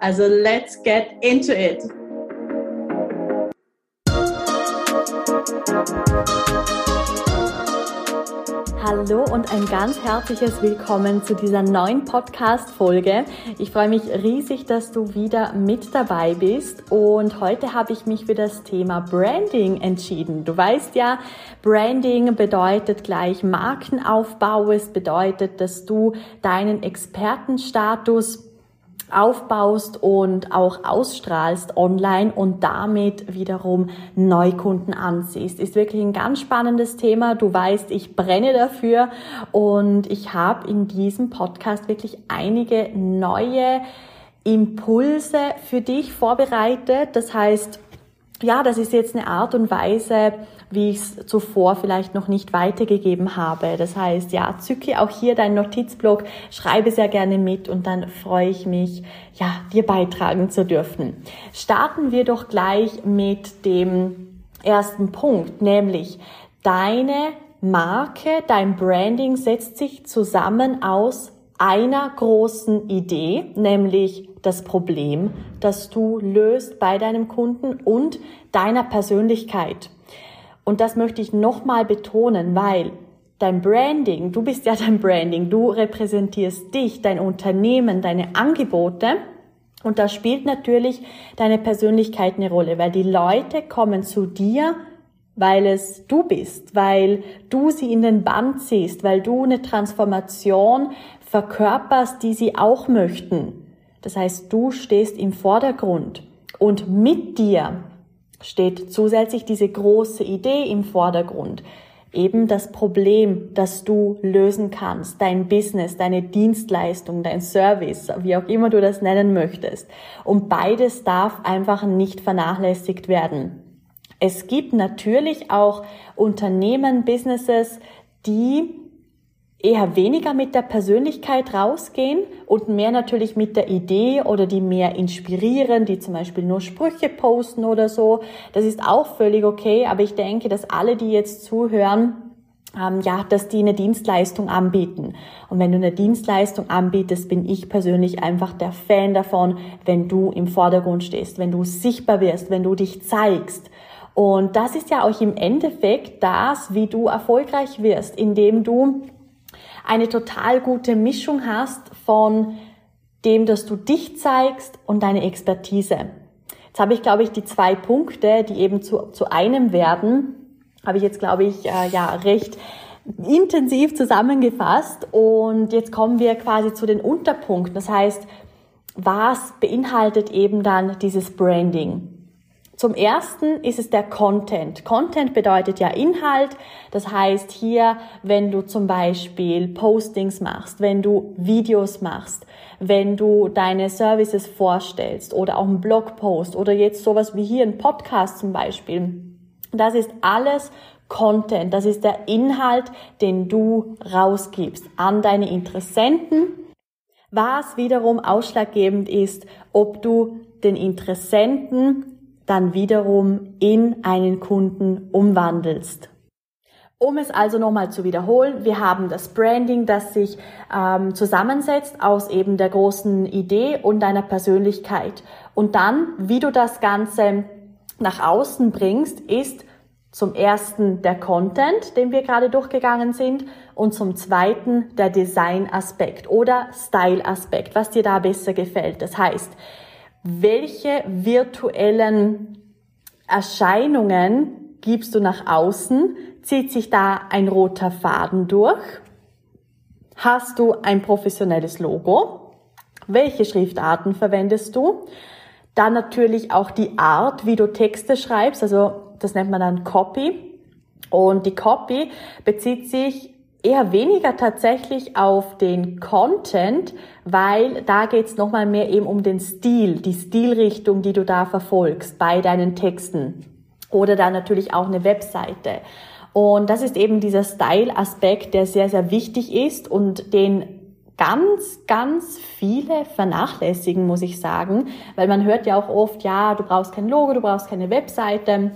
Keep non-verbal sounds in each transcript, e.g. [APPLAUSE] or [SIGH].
Also let's get into it! Hallo und ein ganz herzliches Willkommen zu dieser neuen Podcast-Folge. Ich freue mich riesig, dass du wieder mit dabei bist und heute habe ich mich für das Thema Branding entschieden. Du weißt ja, Branding bedeutet gleich Markenaufbau. Es bedeutet, dass du deinen Expertenstatus aufbaust und auch ausstrahlst online und damit wiederum Neukunden anziehst. Ist wirklich ein ganz spannendes Thema. Du weißt, ich brenne dafür und ich habe in diesem Podcast wirklich einige neue Impulse für dich vorbereitet. Das heißt, ja, das ist jetzt eine Art und Weise, wie ich es zuvor vielleicht noch nicht weitergegeben habe. Das heißt, ja, zücke auch hier deinen Notizblock, schreibe sehr gerne mit und dann freue ich mich, ja, dir beitragen zu dürfen. Starten wir doch gleich mit dem ersten Punkt, nämlich deine Marke, dein Branding setzt sich zusammen aus einer großen Idee, nämlich das Problem, das du löst bei deinem Kunden und deiner Persönlichkeit. Und das möchte ich nochmal betonen, weil dein Branding, du bist ja dein Branding, du repräsentierst dich, dein Unternehmen, deine Angebote. Und da spielt natürlich deine Persönlichkeit eine Rolle, weil die Leute kommen zu dir, weil es du bist, weil du sie in den Band ziehst, weil du eine Transformation verkörperst, die sie auch möchten. Das heißt, du stehst im Vordergrund und mit dir steht zusätzlich diese große Idee im Vordergrund. Eben das Problem, das du lösen kannst, dein Business, deine Dienstleistung, dein Service, wie auch immer du das nennen möchtest. Und beides darf einfach nicht vernachlässigt werden. Es gibt natürlich auch Unternehmen, Businesses, die eher weniger mit der Persönlichkeit rausgehen und mehr natürlich mit der Idee oder die mehr inspirieren, die zum Beispiel nur Sprüche posten oder so. Das ist auch völlig okay, aber ich denke, dass alle, die jetzt zuhören, ähm, ja, dass die eine Dienstleistung anbieten. Und wenn du eine Dienstleistung anbietest, bin ich persönlich einfach der Fan davon, wenn du im Vordergrund stehst, wenn du sichtbar wirst, wenn du dich zeigst. Und das ist ja auch im Endeffekt das, wie du erfolgreich wirst, indem du eine total gute Mischung hast von dem, dass du dich zeigst und deine Expertise. Jetzt habe ich, glaube ich, die zwei Punkte, die eben zu, zu einem werden, habe ich jetzt, glaube ich, äh, ja, recht intensiv zusammengefasst. Und jetzt kommen wir quasi zu den Unterpunkten. Das heißt, was beinhaltet eben dann dieses Branding? Zum ersten ist es der Content. Content bedeutet ja Inhalt. Das heißt hier, wenn du zum Beispiel Postings machst, wenn du Videos machst, wenn du deine Services vorstellst oder auch einen Blogpost oder jetzt sowas wie hier ein Podcast zum Beispiel. Das ist alles Content. Das ist der Inhalt, den du rausgibst an deine Interessenten. Was wiederum ausschlaggebend ist, ob du den Interessenten dann wiederum in einen Kunden umwandelst. Um es also nochmal zu wiederholen, wir haben das Branding, das sich ähm, zusammensetzt aus eben der großen Idee und deiner Persönlichkeit. Und dann, wie du das Ganze nach außen bringst, ist zum ersten der Content, den wir gerade durchgegangen sind, und zum zweiten der Design-Aspekt oder Style-Aspekt, was dir da besser gefällt. Das heißt, welche virtuellen Erscheinungen gibst du nach außen? Zieht sich da ein roter Faden durch? Hast du ein professionelles Logo? Welche Schriftarten verwendest du? Dann natürlich auch die Art, wie du Texte schreibst, also das nennt man dann Copy. Und die Copy bezieht sich eher weniger tatsächlich auf den Content, weil da geht's nochmal mehr eben um den Stil, die Stilrichtung, die du da verfolgst bei deinen Texten. Oder dann natürlich auch eine Webseite. Und das ist eben dieser Style-Aspekt, der sehr, sehr wichtig ist und den ganz, ganz viele vernachlässigen, muss ich sagen, weil man hört ja auch oft, ja, du brauchst kein Logo, du brauchst keine Webseite.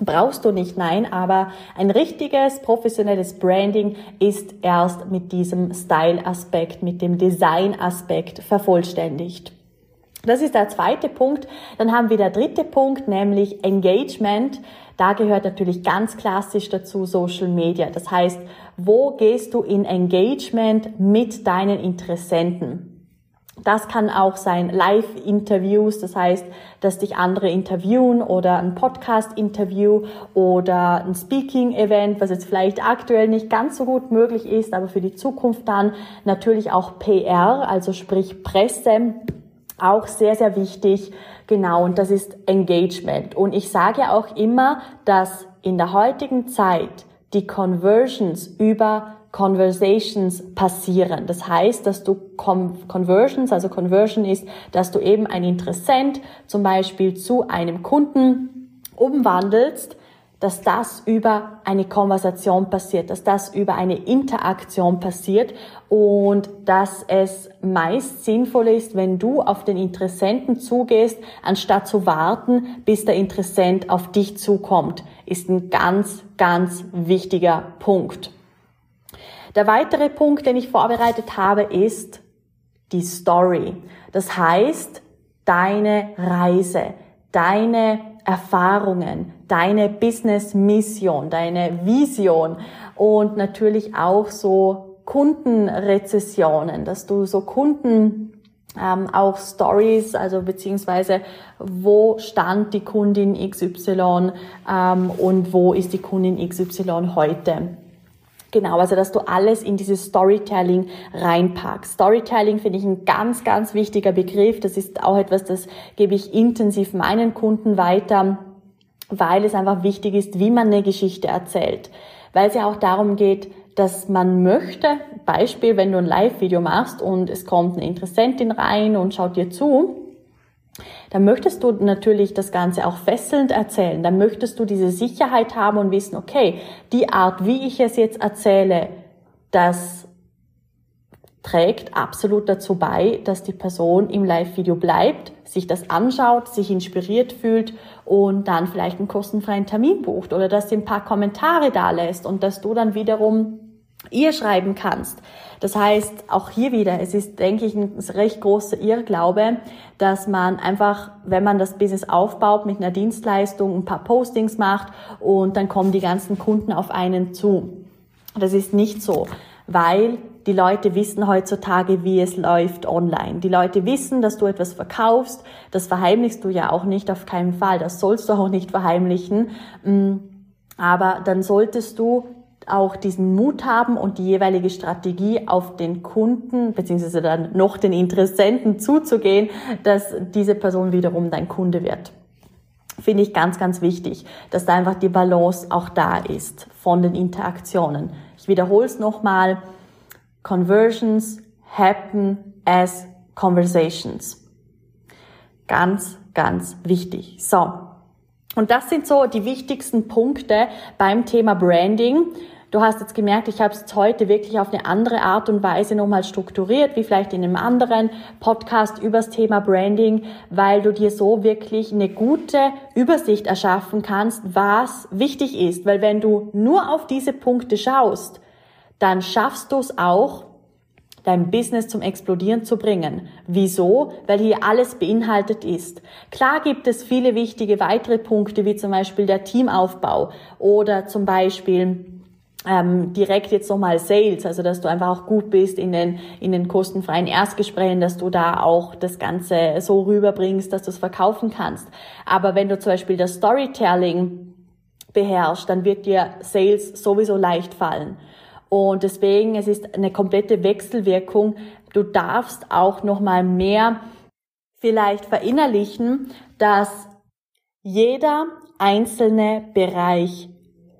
Brauchst du nicht, nein, aber ein richtiges professionelles Branding ist erst mit diesem Style-Aspekt, mit dem Design-Aspekt vervollständigt. Das ist der zweite Punkt. Dann haben wir der dritte Punkt, nämlich Engagement. Da gehört natürlich ganz klassisch dazu Social Media. Das heißt, wo gehst du in Engagement mit deinen Interessenten? Das kann auch sein Live-Interviews, das heißt, dass dich andere interviewen oder ein Podcast-Interview oder ein Speaking-Event, was jetzt vielleicht aktuell nicht ganz so gut möglich ist, aber für die Zukunft dann natürlich auch PR, also sprich Presse, auch sehr, sehr wichtig. Genau, und das ist Engagement. Und ich sage auch immer, dass in der heutigen Zeit die Conversions über Conversations passieren. Das heißt, dass du Conversions, also Conversion ist, dass du eben ein Interessent zum Beispiel zu einem Kunden umwandelst, dass das über eine Konversation passiert, dass das über eine Interaktion passiert und dass es meist sinnvoll ist, wenn du auf den Interessenten zugehst, anstatt zu warten, bis der Interessent auf dich zukommt, ist ein ganz, ganz wichtiger Punkt. Der weitere Punkt, den ich vorbereitet habe, ist die Story. Das heißt, deine Reise, deine Erfahrungen, deine Business-Mission, deine Vision und natürlich auch so Kundenrezessionen, dass du so Kunden ähm, auch Stories, also beziehungsweise wo stand die Kundin XY ähm, und wo ist die Kundin XY heute. Genau, also dass du alles in dieses Storytelling reinpackst. Storytelling finde ich ein ganz, ganz wichtiger Begriff. Das ist auch etwas, das gebe ich intensiv meinen Kunden weiter, weil es einfach wichtig ist, wie man eine Geschichte erzählt. Weil es ja auch darum geht, dass man möchte, Beispiel, wenn du ein Live-Video machst und es kommt eine Interessentin rein und schaut dir zu, dann möchtest du natürlich das Ganze auch fesselnd erzählen. Dann möchtest du diese Sicherheit haben und wissen, okay, die Art, wie ich es jetzt erzähle, das trägt absolut dazu bei, dass die Person im Live-Video bleibt, sich das anschaut, sich inspiriert fühlt und dann vielleicht einen kostenfreien Termin bucht oder dass sie ein paar Kommentare da lässt und dass du dann wiederum ihr schreiben kannst. Das heißt, auch hier wieder, es ist, denke ich, ein recht großer Irrglaube, dass man einfach, wenn man das Business aufbaut mit einer Dienstleistung, ein paar Postings macht und dann kommen die ganzen Kunden auf einen zu. Das ist nicht so, weil die Leute wissen heutzutage, wie es läuft online. Die Leute wissen, dass du etwas verkaufst. Das verheimlichst du ja auch nicht, auf keinen Fall. Das sollst du auch nicht verheimlichen. Mm, aber dann solltest du auch diesen Mut haben und die jeweilige Strategie auf den Kunden beziehungsweise dann noch den Interessenten zuzugehen, dass diese Person wiederum dein Kunde wird. Finde ich ganz, ganz wichtig, dass da einfach die Balance auch da ist von den Interaktionen. Ich wiederhole es nochmal. Conversions happen as conversations. Ganz, ganz wichtig. So. Und das sind so die wichtigsten Punkte beim Thema Branding. Du hast jetzt gemerkt, ich habe es heute wirklich auf eine andere Art und Weise nochmal strukturiert, wie vielleicht in einem anderen Podcast übers Thema Branding, weil du dir so wirklich eine gute Übersicht erschaffen kannst, was wichtig ist. Weil wenn du nur auf diese Punkte schaust, dann schaffst du es auch, dein Business zum Explodieren zu bringen. Wieso? Weil hier alles beinhaltet ist. Klar gibt es viele wichtige weitere Punkte, wie zum Beispiel der Teamaufbau oder zum Beispiel ähm, direkt jetzt nochmal Sales, also dass du einfach auch gut bist in den, in den kostenfreien Erstgesprächen, dass du da auch das Ganze so rüberbringst, dass du es verkaufen kannst. Aber wenn du zum Beispiel das Storytelling beherrschst, dann wird dir Sales sowieso leicht fallen. Und deswegen, es ist eine komplette Wechselwirkung. Du darfst auch nochmal mehr vielleicht verinnerlichen, dass jeder einzelne Bereich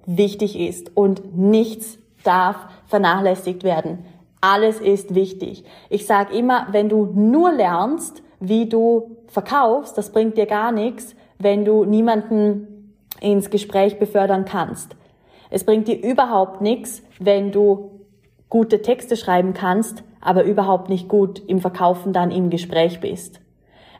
wichtig ist und nichts darf vernachlässigt werden. Alles ist wichtig. Ich sage immer, wenn du nur lernst, wie du verkaufst, das bringt dir gar nichts, wenn du niemanden ins Gespräch befördern kannst. Es bringt dir überhaupt nichts, wenn du gute Texte schreiben kannst, aber überhaupt nicht gut im Verkaufen dann im Gespräch bist.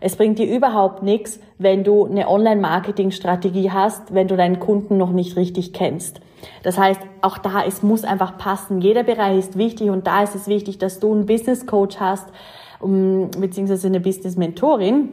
Es bringt dir überhaupt nichts, wenn du eine Online-Marketing-Strategie hast, wenn du deinen Kunden noch nicht richtig kennst. Das heißt, auch da, es muss einfach passen. Jeder Bereich ist wichtig und da ist es wichtig, dass du einen Business Coach hast, um, beziehungsweise eine Business Mentorin,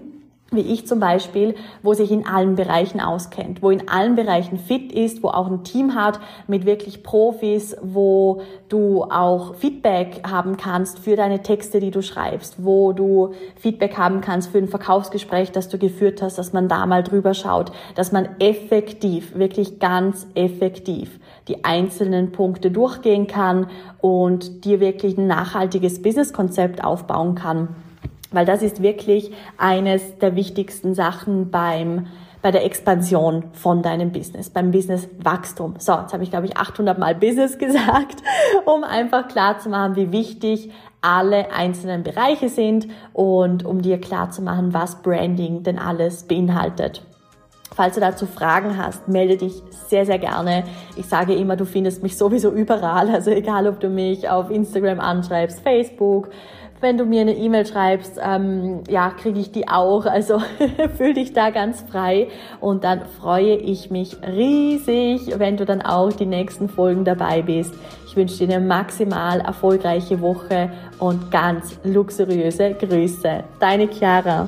wie ich zum Beispiel, wo sich in allen Bereichen auskennt, wo in allen Bereichen fit ist, wo auch ein Team hat mit wirklich Profis, wo du auch Feedback haben kannst für deine Texte, die du schreibst, wo du Feedback haben kannst für ein Verkaufsgespräch, das du geführt hast, dass man da mal drüber schaut, dass man effektiv, wirklich ganz effektiv die einzelnen Punkte durchgehen kann und dir wirklich ein nachhaltiges Businesskonzept aufbauen kann weil das ist wirklich eines der wichtigsten Sachen beim bei der Expansion von deinem Business, beim Businesswachstum. So, jetzt habe ich, glaube ich, 800 Mal Business [LAUGHS] gesagt, um einfach klar zu machen, wie wichtig alle einzelnen Bereiche sind und um dir klar zu machen, was Branding denn alles beinhaltet. Falls du dazu Fragen hast, melde dich sehr, sehr gerne. Ich sage immer, du findest mich sowieso überall. [LAUGHS] Also egal, ob du mich auf Instagram anschreibst, Facebook, wenn du mir eine E-Mail schreibst, ähm, ja, kriege ich die auch. Also [LAUGHS] fühl dich da ganz frei und dann freue ich mich riesig, wenn du dann auch die nächsten Folgen dabei bist. Ich wünsche dir eine maximal erfolgreiche Woche und ganz luxuriöse Grüße. Deine Chiara.